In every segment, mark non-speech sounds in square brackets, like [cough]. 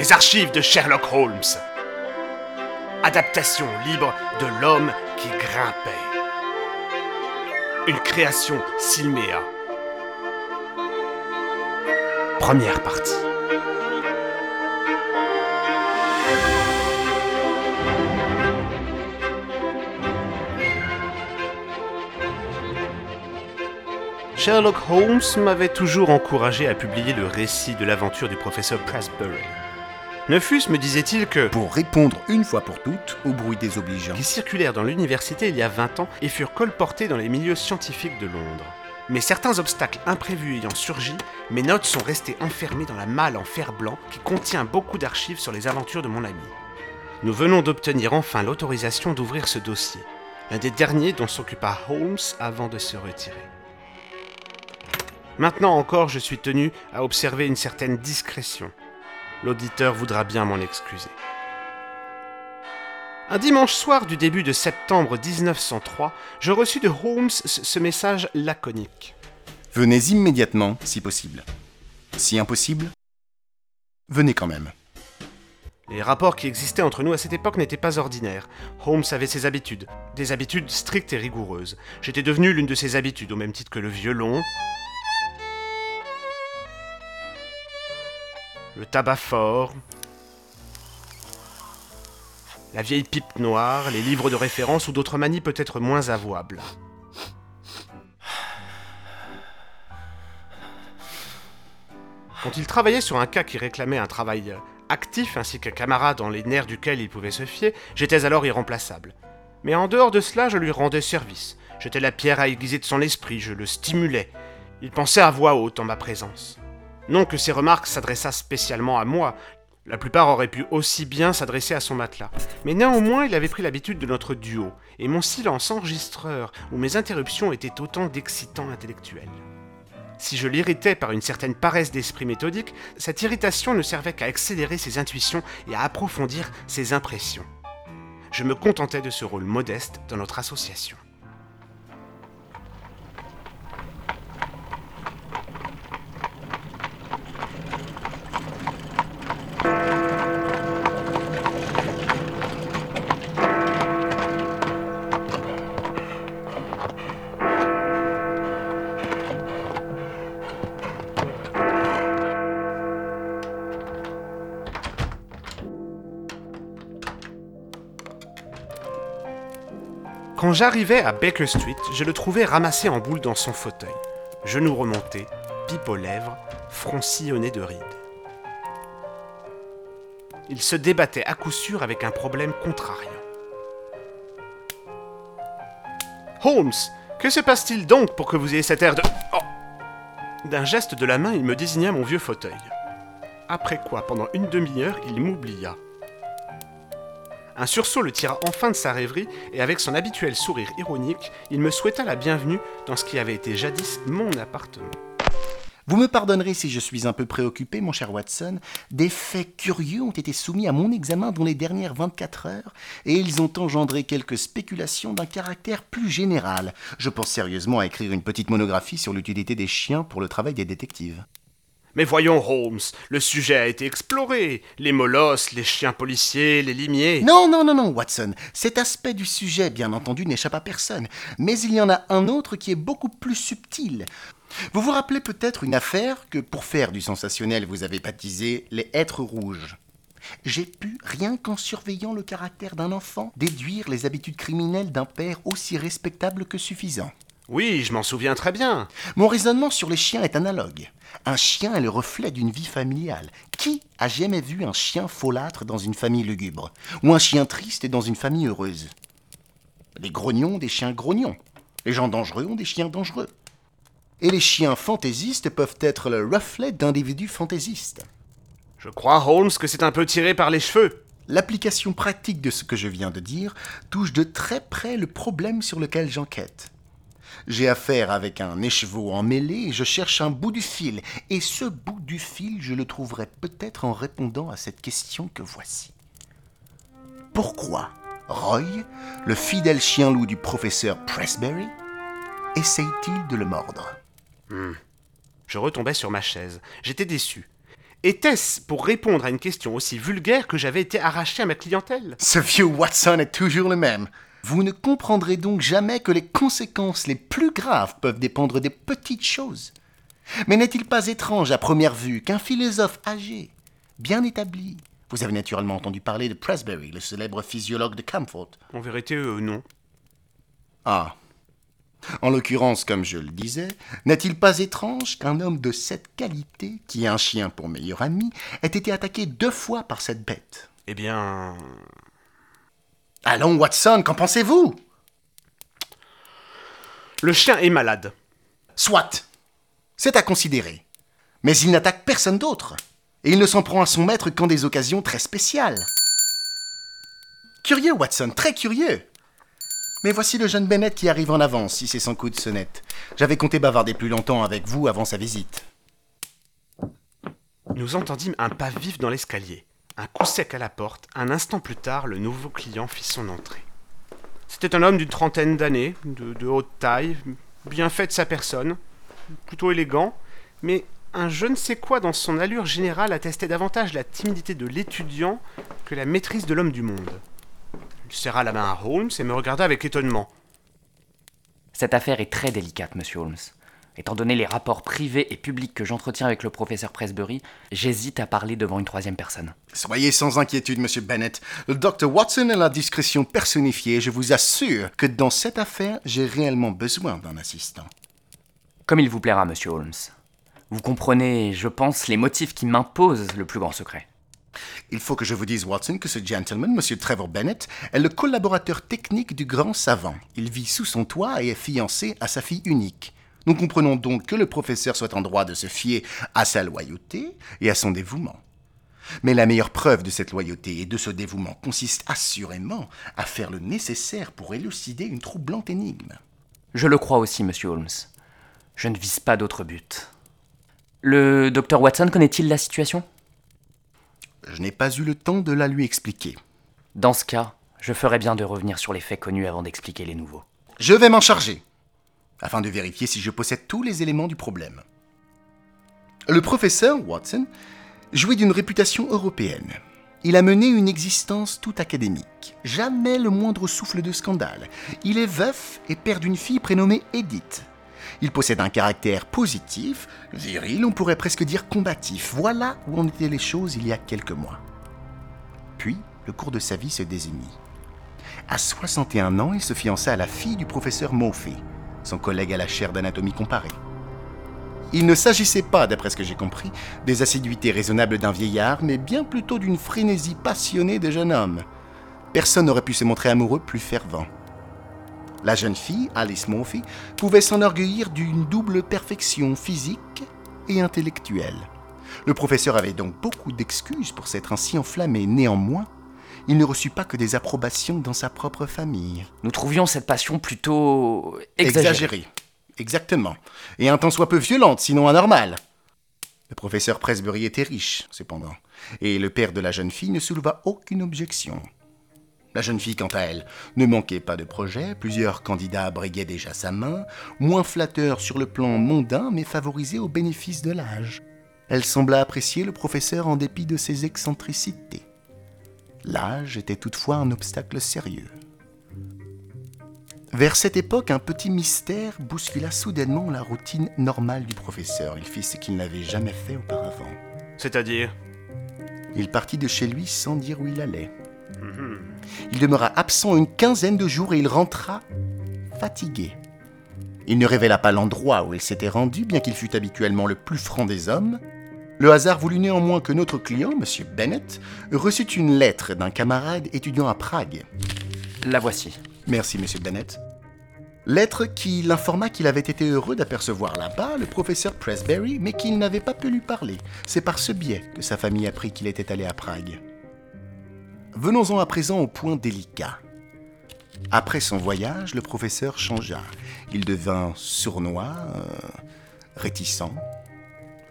Les archives de Sherlock Holmes. Adaptation libre de l'homme qui grimpait. Une création Silméa. Première partie. Sherlock Holmes m'avait toujours encouragé à publier le récit de l'aventure du professeur Prasbury. Ne fût-ce, me disait-il, que Pour répondre une fois pour toutes au bruit désobligeant. qui circulèrent dans l'université il y a 20 ans et furent colportés dans les milieux scientifiques de Londres. Mais certains obstacles imprévus ayant surgi, mes notes sont restées enfermées dans la malle en fer blanc qui contient beaucoup d'archives sur les aventures de mon ami. Nous venons d'obtenir enfin l'autorisation d'ouvrir ce dossier, l'un des derniers dont s'occupa Holmes avant de se retirer. Maintenant encore, je suis tenu à observer une certaine discrétion. L'auditeur voudra bien m'en excuser. Un dimanche soir du début de septembre 1903, je reçus de Holmes ce message laconique. Venez immédiatement, si possible. Si impossible, venez quand même. Les rapports qui existaient entre nous à cette époque n'étaient pas ordinaires. Holmes avait ses habitudes, des habitudes strictes et rigoureuses. J'étais devenu l'une de ses habitudes, au même titre que le violon, le tabac fort, la vieille pipe noire, les livres de référence ou d'autres manies peut-être moins avouables. Quand il travaillait sur un cas qui réclamait un travail actif ainsi qu'un camarade dans les nerfs duquel il pouvait se fier, j'étais alors irremplaçable. Mais en dehors de cela, je lui rendais service. J'étais la pierre à aiguiser de son esprit, je le stimulais. Il pensait à voix haute en ma présence. Non que ses remarques s'adressassent spécialement à moi, la plupart auraient pu aussi bien s'adresser à son matelas. Mais néanmoins, il avait pris l'habitude de notre duo, et mon silence enregistreur ou mes interruptions étaient autant d'excitants intellectuels. Si je l'irritais par une certaine paresse d'esprit méthodique, cette irritation ne servait qu'à accélérer ses intuitions et à approfondir ses impressions. Je me contentais de ce rôle modeste dans notre association. Quand j'arrivai à Baker Street, je le trouvais ramassé en boule dans son fauteuil, genoux remontés, pipe aux lèvres, front sillonné de rides. Il se débattait à coup sûr avec un problème contrariant. Holmes, que se passe-t-il donc pour que vous ayez cet air de... Oh D'un geste de la main, il me désigna mon vieux fauteuil. Après quoi, pendant une demi-heure, il m'oublia. Un sursaut le tira enfin de sa rêverie, et avec son habituel sourire ironique, il me souhaita la bienvenue dans ce qui avait été jadis mon appartement. Vous me pardonnerez si je suis un peu préoccupé, mon cher Watson. Des faits curieux ont été soumis à mon examen dans les dernières 24 heures, et ils ont engendré quelques spéculations d'un caractère plus général. Je pense sérieusement à écrire une petite monographie sur l'utilité des chiens pour le travail des détectives. Mais voyons, Holmes, le sujet a été exploré. Les molosses, les chiens policiers, les limiers. Non, non, non, non, Watson. Cet aspect du sujet, bien entendu, n'échappe à personne. Mais il y en a un autre qui est beaucoup plus subtil. Vous vous rappelez peut-être une affaire que, pour faire du sensationnel, vous avez baptisé les êtres rouges. J'ai pu, rien qu'en surveillant le caractère d'un enfant, déduire les habitudes criminelles d'un père aussi respectable que suffisant. Oui, je m'en souviens très bien. Mon raisonnement sur les chiens est analogue. Un chien est le reflet d'une vie familiale. Qui a jamais vu un chien folâtre dans une famille lugubre? Ou un chien triste dans une famille heureuse? Les grognons ont des chiens grognons. Les gens dangereux ont des chiens dangereux. Et les chiens fantaisistes peuvent être le reflet d'individus fantaisistes. Je crois, Holmes, que c'est un peu tiré par les cheveux. L'application pratique de ce que je viens de dire touche de très près le problème sur lequel j'enquête. J'ai affaire avec un écheveau emmêlé et je cherche un bout du fil. Et ce bout du fil, je le trouverai peut-être en répondant à cette question que voici. Pourquoi Roy, le fidèle chien-loup du professeur Pressbury, essaye-t-il de le mordre Je retombais sur ma chaise. J'étais déçu. Était-ce pour répondre à une question aussi vulgaire que j'avais été arraché à ma clientèle? Ce vieux Watson est toujours le même. Vous ne comprendrez donc jamais que les conséquences les plus graves peuvent dépendre des petites choses. Mais n'est-il pas étrange à première vue qu'un philosophe âgé, bien établi, vous avez naturellement entendu parler de Presbury, le célèbre physiologue de Camfort. En vérité, euh, non. Ah. En l'occurrence, comme je le disais, n'est-il pas étrange qu'un homme de cette qualité, qui a un chien pour meilleur ami, ait été attaqué deux fois par cette bête? Eh bien... Allons, Watson, qu'en pensez-vous? Le chien est malade. Soit. C'est à considérer. Mais il n'attaque personne d'autre. Et il ne s'en prend à son maître qu'en des occasions très spéciales. Curieux, Watson, très curieux. Mais voici le jeune Bennett qui arrive en avance, si c'est son coup de sonnette. J'avais compté bavarder plus longtemps avec vous avant sa visite. Nous entendîmes un pas vif dans l'escalier, un coup sec à la porte. Un instant plus tard, le nouveau client fit son entrée. C'était un homme d'une trentaine d'années, de, haute taille, bien fait de sa personne, plutôt élégant, mais un je ne sais quoi dans son allure générale attestait davantage la timidité de l'étudiant que la maîtrise de l'homme du monde. Il serra la main à Holmes et me regarda avec étonnement. Cette affaire est très délicate, monsieur Holmes. Étant donné les rapports privés et publics que j'entretiens avec le professeur Presbury, j'hésite à parler devant une troisième personne. Soyez sans inquiétude, monsieur Bennett. Le docteur Watson est la discrétion personnifiée. Je vous assure que dans cette affaire, j'ai réellement besoin d'un assistant. Comme il vous plaira, monsieur Holmes. Vous comprenez, je pense, les motifs qui m'imposent le plus grand secret. Il faut que je vous dise, Watson, que ce gentleman, Monsieur Trevor Bennett, est le collaborateur technique du grand savant. Il vit sous son toit et est fiancé à sa fille unique. Nous comprenons donc que le professeur soit en droit de se fier à sa loyauté et à son dévouement. Mais la meilleure preuve de cette loyauté et de ce dévouement consiste assurément à faire le nécessaire pour élucider une troublante énigme. Je le crois aussi, monsieur Holmes. Je ne vise pas d'autre but. Le docteur Watson connaît-il la situation? Je n'ai pas eu le temps de la lui expliquer. Dans ce cas, je ferais bien de revenir sur les faits connus avant d'expliquer les nouveaux. Je vais m'en charger, afin de vérifier si je possède tous les éléments du problème. Le professeur Watson jouit d'une réputation européenne. Il a mené une existence tout académique. Jamais le moindre souffle de scandale. Il est veuf et père d'une fille prénommée Edith. Il possède un caractère positif, viril, on pourrait presque dire combatif. Voilà où en étaient les choses il y a quelques mois. Puis, le cours de sa vie se désignit. À 61 ans, il se fiança à la fille du professeur Murphy, son collègue à la chaire d'anatomie comparée. Il ne s'agissait pas, d'après ce que j'ai compris, des assiduités raisonnables d'un vieillard, mais bien plutôt d'une frénésie passionnée de jeune homme. Personne n'aurait pu se montrer amoureux plus fervent. La jeune fille, Alice Murphy, pouvait s'enorgueillir d'une double perfection physique et intellectuelle. Le professeur avait donc beaucoup d'excuses pour s'être ainsi enflammé. Néanmoins, il ne reçut pas que des approbations dans sa propre famille. Nous trouvions cette passion plutôt exagérée. Exagérée. Exactement. Et un tant soit peu violente, sinon anormale. Le professeur Presbury était riche, cependant, et le père de la jeune fille ne souleva aucune objection. La jeune fille, quant à elle, ne manquait pas de projets, plusieurs candidats briguaient déjà sa main, moins flatteur sur le plan mondain, mais favorisé au bénéfice de l'âge. Elle sembla apprécier le professeur en dépit de ses excentricités. L'âge était toutefois un obstacle sérieux. Vers cette époque, un petit mystère bouscula soudainement la routine normale du professeur. Il fit ce qu'il n'avait jamais fait auparavant. C'est-à-dire? Il partit de chez lui sans dire où il allait. Il demeura absent une quinzaine de jours et il rentra fatigué. Il ne révéla pas l'endroit où il s'était rendu, bien qu'il fût habituellement le plus franc des hommes. Le hasard voulut néanmoins que notre client, M. Bennett, reçût une lettre d'un camarade étudiant à Prague. La voici. Merci, monsieur Bennett. Lettre qui l'informa qu'il avait été heureux d'apercevoir là-bas le professeur Presbury, mais qu'il n'avait pas pu lui parler. C'est par ce biais que sa famille apprit qu'il était allé à Prague. Venons-en à présent au point délicat. Après son voyage, le professeur changea. Il devint sournois, euh, réticent.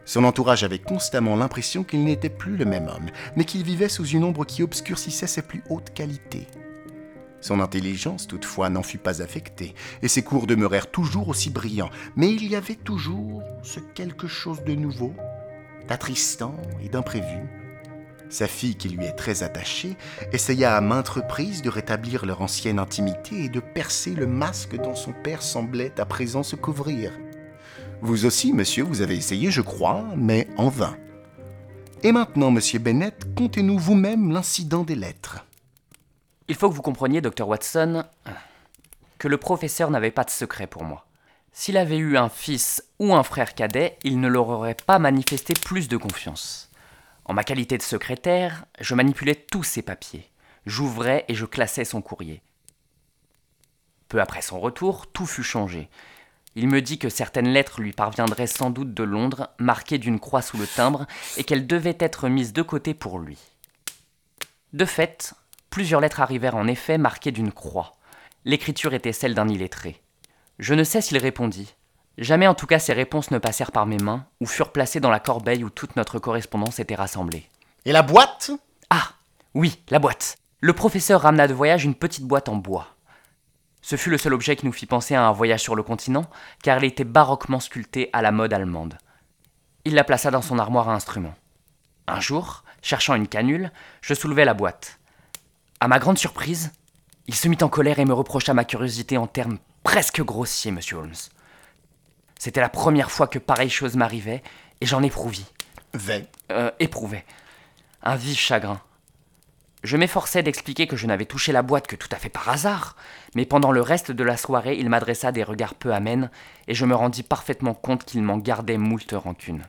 Son entourage avait constamment l'impression qu'il n'était plus le même homme, mais qu'il vivait sous une ombre qui obscurcissait ses plus hautes qualités. Son intelligence, toutefois, n'en fut pas affectée, et ses cours demeurèrent toujours aussi brillants, mais il y avait toujours ce quelque chose de nouveau attristant et d'imprévu. Sa fille, qui lui est très attachée, essaya à maintes reprises de rétablir leur ancienne intimité et de percer le masque dont son père semblait à présent se couvrir. Vous aussi, monsieur, vous avez essayé, je crois, mais en vain. Et maintenant, monsieur Bennett, contez-nous vous-même l'incident des lettres. Il faut que vous compreniez, docteur Watson, que le professeur n'avait pas de secret pour moi. S'il avait eu un fils ou un frère cadet, il ne leur aurait pas manifesté plus de confiance. En ma qualité de secrétaire, je manipulais tous ses papiers. J'ouvrais et je classais son courrier. Peu après son retour, tout fut changé. Il me dit que certaines lettres lui parviendraient sans doute de Londres, marquées d'une croix sous le timbre, et qu'elles devaient être mises de côté pour lui. De fait, plusieurs lettres arrivèrent en effet marquées d'une croix. L'écriture était celle d'un illettré. Je ne sais s'il répondit. Jamais en tout cas ces réponses ne passèrent par mes mains ou furent placées dans la corbeille où toute notre correspondance était rassemblée. Et la boîte? Ah Oui, la boîte. Le professeur ramena de voyage une petite boîte en bois. Ce fut le seul objet qui nous fit penser à un voyage sur le continent, car elle était baroquement sculptée à la mode allemande. Il la plaça dans son armoire à instruments. Un jour, cherchant une canule, je soulevai la boîte. À ma grande surprise, il se mit en colère et me reprocha ma curiosité en termes presque grossiers, monsieur Holmes. C'était la première fois que pareille chose m'arrivait, et j'en éprouvais. Euh, éprouvais. Un vif chagrin. Je m'efforçais d'expliquer que je n'avais touché la boîte que tout à fait par hasard, mais pendant le reste de la soirée, il m'adressa des regards peu amènes, et je me rendis parfaitement compte qu'il m'en gardait moult rancune.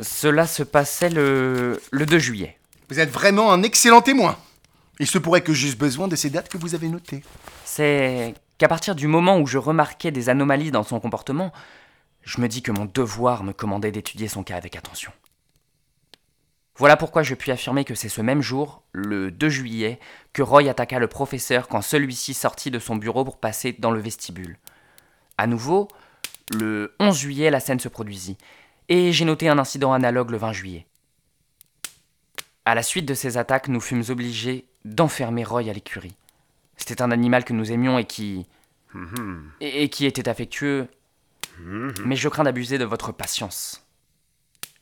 Cela se passait le, le 2 juillet. Vous êtes vraiment un excellent témoin. Il se pourrait que j'eusse besoin de ces dates que vous avez notées. C'est qu'à partir du moment où je remarquais des anomalies dans son comportement, je me dis que mon devoir me commandait d'étudier son cas avec attention. Voilà pourquoi je puis affirmer que c'est ce même jour, le 2 juillet, que Roy attaqua le professeur quand celui-ci sortit de son bureau pour passer dans le vestibule. À nouveau, le 11 juillet, la scène se produisit, et j'ai noté un incident analogue le 20 juillet. À la suite de ces attaques, nous fûmes obligés d'enfermer Roy à l'écurie. C'était un animal que nous aimions et qui. et, qui était affectueux. Mais je crains d'abuser de votre patience.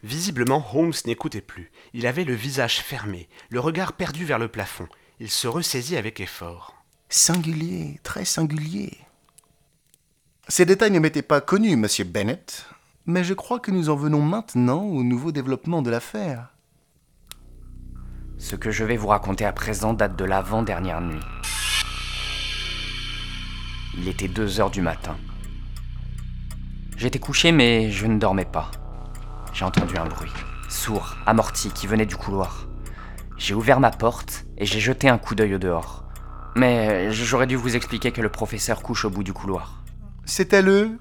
Visiblement, Holmes n'écoutait plus. Il avait le visage fermé, le regard perdu vers le plafond. Il se ressaisit avec effort. Singulier, très singulier. Ces détails ne m'étaient pas connus, monsieur Bennett, mais je crois que nous en venons maintenant au nouveau développement de l'affaire. Ce que je vais vous raconter à présent date de l'avant-dernière nuit. Il était 2 heures du matin. J'étais couché, mais je ne dormais pas. J'ai entendu un bruit, sourd, amorti, qui venait du couloir. J'ai ouvert ma porte et j'ai jeté un coup d'œil au dehors. Mais j'aurais dû vous expliquer que le professeur couche au bout du couloir. C'était le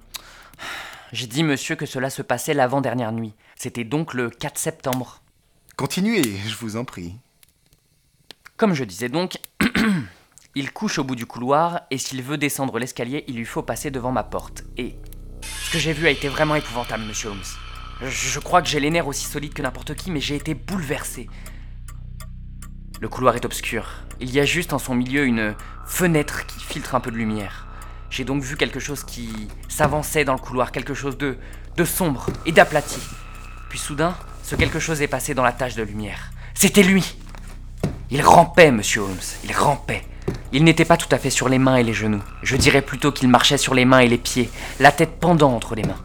J'ai dit, monsieur, que cela se passait l'avant-dernière nuit. C'était donc le 4 septembre. Continuez, je vous en prie. Comme je disais donc, [clears throat] Il couche au bout du couloir, et s'il veut descendre l'escalier, il lui faut passer devant ma porte. Et ce que j'ai vu a été vraiment épouvantable, monsieur Holmes. Je, crois que j'ai les nerfs aussi solides que n'importe qui, mais j'ai été bouleversé. Le couloir est obscur. Il y a juste en son milieu une fenêtre qui filtre un peu de lumière. J'ai donc vu quelque chose qui s'avançait dans le couloir, quelque chose de, de sombre et d'aplati. Puis soudain, ce quelque chose est passé dans la tache de lumière. C'était lui Il rampait, monsieur Holmes, il rampait. Il n'était pas tout à fait sur les mains et les genoux. Je dirais plutôt qu'il marchait sur les mains et les pieds, la tête pendant entre les mains.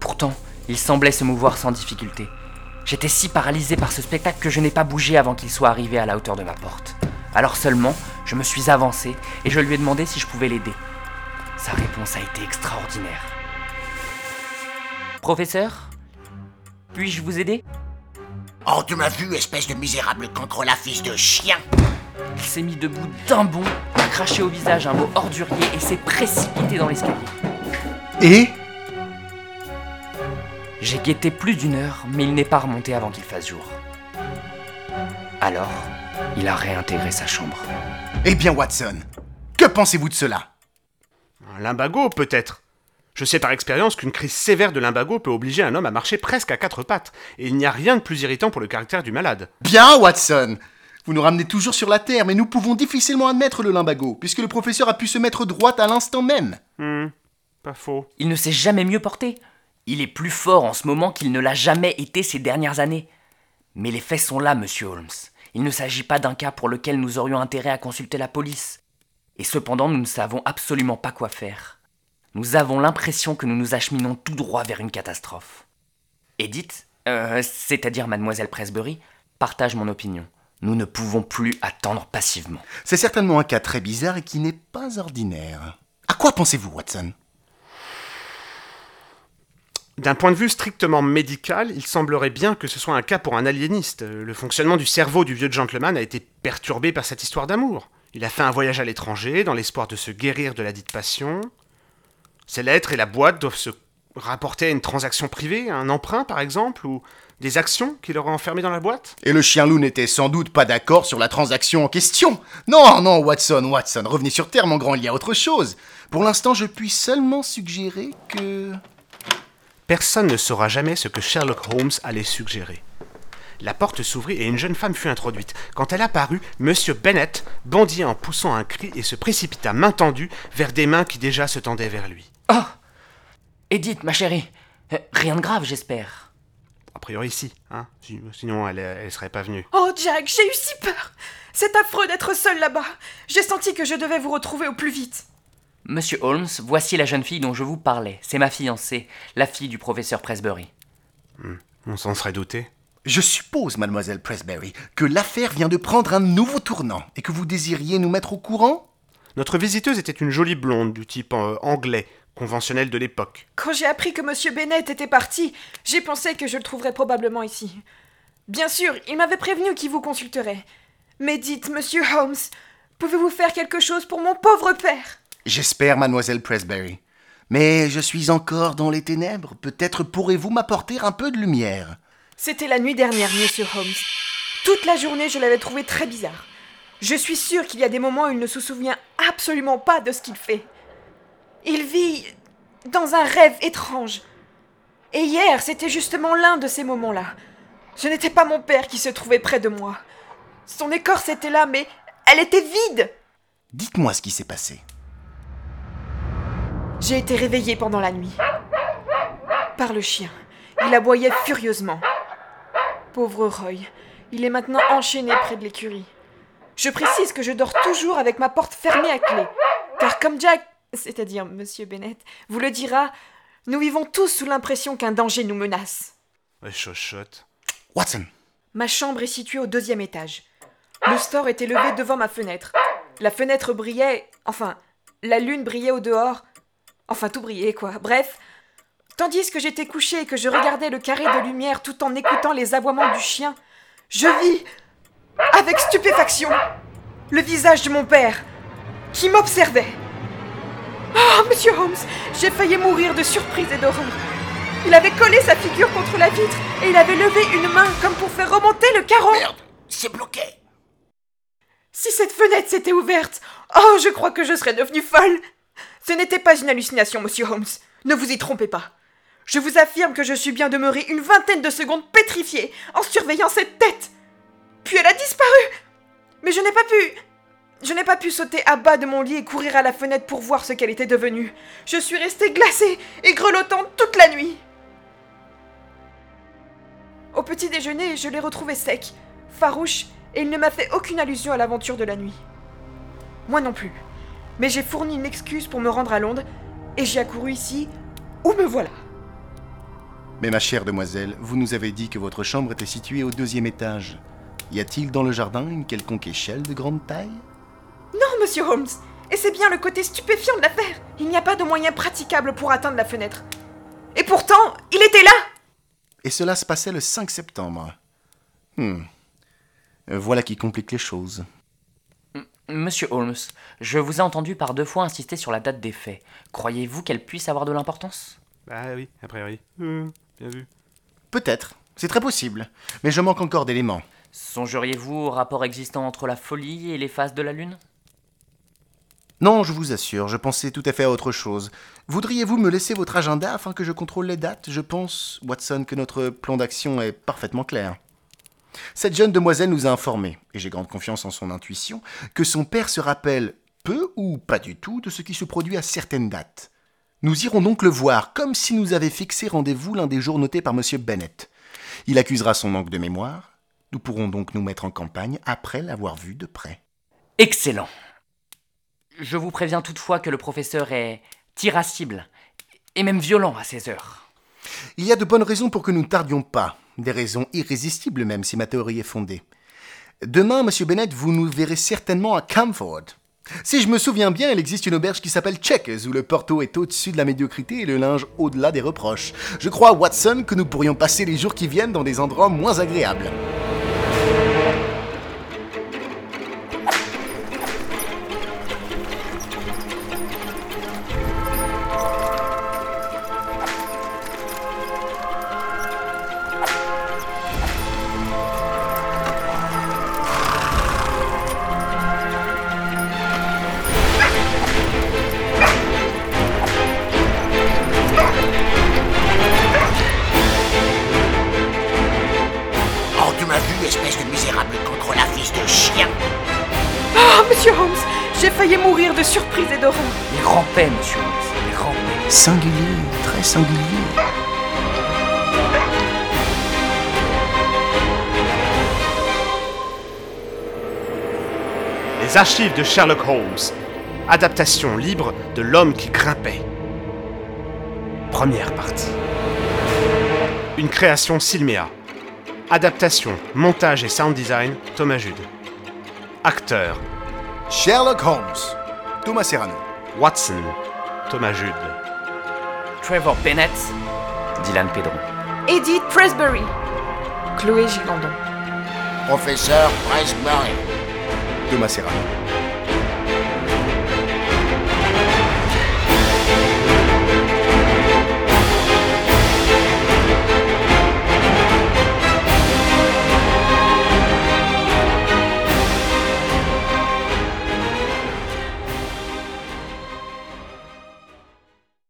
Pourtant, il semblait se mouvoir sans difficulté. J'étais si paralysé par ce spectacle que je n'ai pas bougé avant qu'il soit arrivé à la hauteur de ma porte. Alors seulement, je me suis avancé et je lui ai demandé si je pouvais l'aider. Sa réponse a été extraordinaire. Professeur Puis-je vous aider? Oh, tu m'as vu, espèce de misérable cancre la fils de chien il s'est mis debout d'un bond, a craché au visage un mot ordurier et s'est précipité dans l'escalier. Et? J'ai guetté plus d'une heure, mais il n'est pas remonté avant qu'il fasse jour. Alors, il a réintégré sa chambre. Eh bien, Watson, que pensez-vous de cela? Un limbago, peut-être. Je sais par expérience qu'une crise sévère de limbago peut obliger un homme à marcher presque à quatre pattes, et il n'y a rien de plus irritant pour le caractère du malade. Bien, Watson vous nous ramenez toujours sur la Terre, mais nous pouvons difficilement admettre le limbago, puisque le professeur a pu se mettre droite à l'instant même. Hmm, pas faux. Il ne s'est jamais mieux porté. Il est plus fort en ce moment qu'il ne l'a jamais été ces dernières années. Mais les faits sont là, monsieur Holmes. Il ne s'agit pas d'un cas pour lequel nous aurions intérêt à consulter la police. Et cependant, nous ne savons absolument pas quoi faire. Nous avons l'impression que nous nous acheminons tout droit vers une catastrophe. Edith, euh, c'est-à-dire mademoiselle Presbury, partage mon opinion. Nous ne pouvons plus attendre passivement. C'est certainement un cas très bizarre et qui n'est pas ordinaire. À quoi pensez-vous, Watson? D'un point de vue strictement médical, il semblerait bien que ce soit un cas pour un aliéniste. Le fonctionnement du cerveau du vieux gentleman a été perturbé par cette histoire d'amour. Il a fait un voyage à l'étranger dans l'espoir de se guérir de la dite passion. Ces lettres et la boîte doivent se rapporter à une transaction privée, un emprunt par exemple, ou des actions qu'il aurait enfermées dans la boîte Et le chien loup n'était sans doute pas d'accord sur la transaction en question. Non, non, Watson, Watson, revenez sur Terre, mon grand, il y a autre chose. Pour l'instant, je puis seulement suggérer que... Personne ne saura jamais ce que Sherlock Holmes allait suggérer. La porte s'ouvrit et une jeune femme fut introduite. Quand elle apparut, Monsieur Bennet bondit en poussant un cri et se précipita main tendue vers des mains qui déjà se tendaient vers lui. Oh Edith, ma chérie, euh, rien de grave, j'espère. A priori, si, hein Sinon, elle, elle serait pas venue. Oh, Jack, j'ai eu si peur C'est affreux d'être seul là-bas J'ai senti que je devais vous retrouver au plus vite Monsieur Holmes, voici la jeune fille dont je vous parlais. C'est ma fiancée, la fille du professeur Presbury. Hmm, on s'en serait douté. Je suppose, mademoiselle Presbury, que l'affaire vient de prendre un nouveau tournant et que vous désiriez nous mettre au courant? Notre visiteuse était une jolie blonde du type euh, anglais, conventionnel de l'époque. Quand j'ai appris que Monsieur Bennett était parti, j'ai pensé que je le trouverais probablement ici. Bien sûr, il m'avait prévenu qu'il vous consulterait. Mais dites, Monsieur Holmes, pouvez-vous faire quelque chose pour mon pauvre père? J'espère, mademoiselle Presbury. Mais je suis encore dans les ténèbres. Peut-être pourrez-vous m'apporter un peu de lumière. C'était la nuit dernière, monsieur Holmes. Toute la journée, je l'avais trouvé très bizarre. Je suis sûre qu'il y a des moments où il ne se souvient absolument pas de ce qu'il fait. Il vit dans un rêve étrange. Et hier, c'était justement l'un de ces moments-là. Ce n'était pas mon père qui se trouvait près de moi. Son écorce était là, mais elle était vide. Dites-moi ce qui s'est passé. J'ai été réveillée pendant la nuit. Par le chien. Il aboyait furieusement. Pauvre Roy. Il est maintenant enchaîné près de l'écurie. Je précise que je dors toujours avec ma porte fermée à clé. Car comme Jack, c'est-à-dire Monsieur Bennett, vous le dira, nous vivons tous sous l'impression qu'un danger nous menace. Chochotte. Watson Ma chambre est située au deuxième étage. Le store était levé devant ma fenêtre. La fenêtre brillait, enfin, la lune brillait au dehors, Enfin, tout brillait, quoi. Bref. Tandis que j'étais couché et que je regardais le carré de lumière tout en écoutant les aboiements du chien, je vis, avec stupéfaction, le visage de mon père, qui m'observait. Oh, monsieur Holmes, j'ai failli mourir de surprise et d'horreur. Il avait collé sa figure contre la vitre et il avait levé une main comme pour faire remonter le carreau. Merde, c'est bloqué. Si cette fenêtre s'était ouverte, oh, je crois que je serais devenue folle. Ce n'était pas une hallucination, monsieur Holmes. Ne vous y trompez pas. Je vous affirme que je suis bien demeuré une vingtaine de secondes pétrifiée en surveillant cette tête. Puis elle a disparu. Mais je n'ai pas pu. Je n'ai pas pu sauter à bas de mon lit et courir à la fenêtre pour voir ce qu'elle était devenue. Je suis restée glacée et grelottante toute la nuit. Au petit déjeuner, je l'ai retrouvé sec, farouche, et il ne m'a fait aucune allusion à l'aventure de la nuit. Moi non plus mais j'ai fourni une excuse pour me rendre à Londres, et j'ai accouru ici, où me voilà. Mais ma chère demoiselle, vous nous avez dit que votre chambre était située au deuxième étage. Y a-t-il dans le jardin une quelconque échelle de grande taille? Non, monsieur Holmes, et c'est bien le côté stupéfiant de l'affaire. Il n'y a pas de moyen praticable pour atteindre la fenêtre. Et pourtant, il était là Et cela se passait le 5 septembre. Hmm. Voilà qui complique les choses. Monsieur Holmes, je vous ai entendu par deux fois insister sur la date des faits. Croyez-vous qu'elle puisse avoir de l'importance? Bah oui, a priori. Mmh, bien vu. Peut-être, c'est très possible, mais je manque encore d'éléments. Songeriez-vous au rapport existant entre la folie et les phases de la Lune? Non, je vous assure, je pensais tout à fait à autre chose. Voudriez-vous me laisser votre agenda afin que je contrôle les dates? Je pense, Watson, que notre plan d'action est parfaitement clair. Cette jeune demoiselle nous a informé, et j'ai grande confiance en son intuition, que son père se rappelle peu ou pas du tout de ce qui se produit à certaines dates. Nous irons donc le voir, comme si nous avait fixé rendez-vous l'un des jours notés par M. Bennett. Il accusera son manque de mémoire. Nous pourrons donc nous mettre en campagne après l'avoir vu de près. Excellent. Je vous préviens toutefois que le professeur est irascible et même violent à ces heures. Il y a de bonnes raisons pour que nous ne tardions pas, des raisons irrésistibles même si ma théorie est fondée. Demain, Monsieur Bennett, vous nous verrez certainement à Camford. Si je me souviens bien, il existe une auberge qui s'appelle Checkers, où le porto est au-dessus de la médiocrité et le linge au-delà des reproches. Je crois, Watson, que nous pourrions passer les jours qui viennent dans des endroits moins agréables. De. Les grands paix, monsieur grands paix. Singulier, très singulier. Les archives de Sherlock Holmes. Adaptation libre de L'homme qui grimpait. Première partie. Une création Silmea. Adaptation, montage et sound design, Thomas Jude. Acteur, Sherlock Holmes. Thomas Serrano. Watson, Thomas Jude. Trevor Bennett, Dylan Pedron. Edith Presbury. Chloé Gilandon. Professeur Presbury. Thomas Serrano.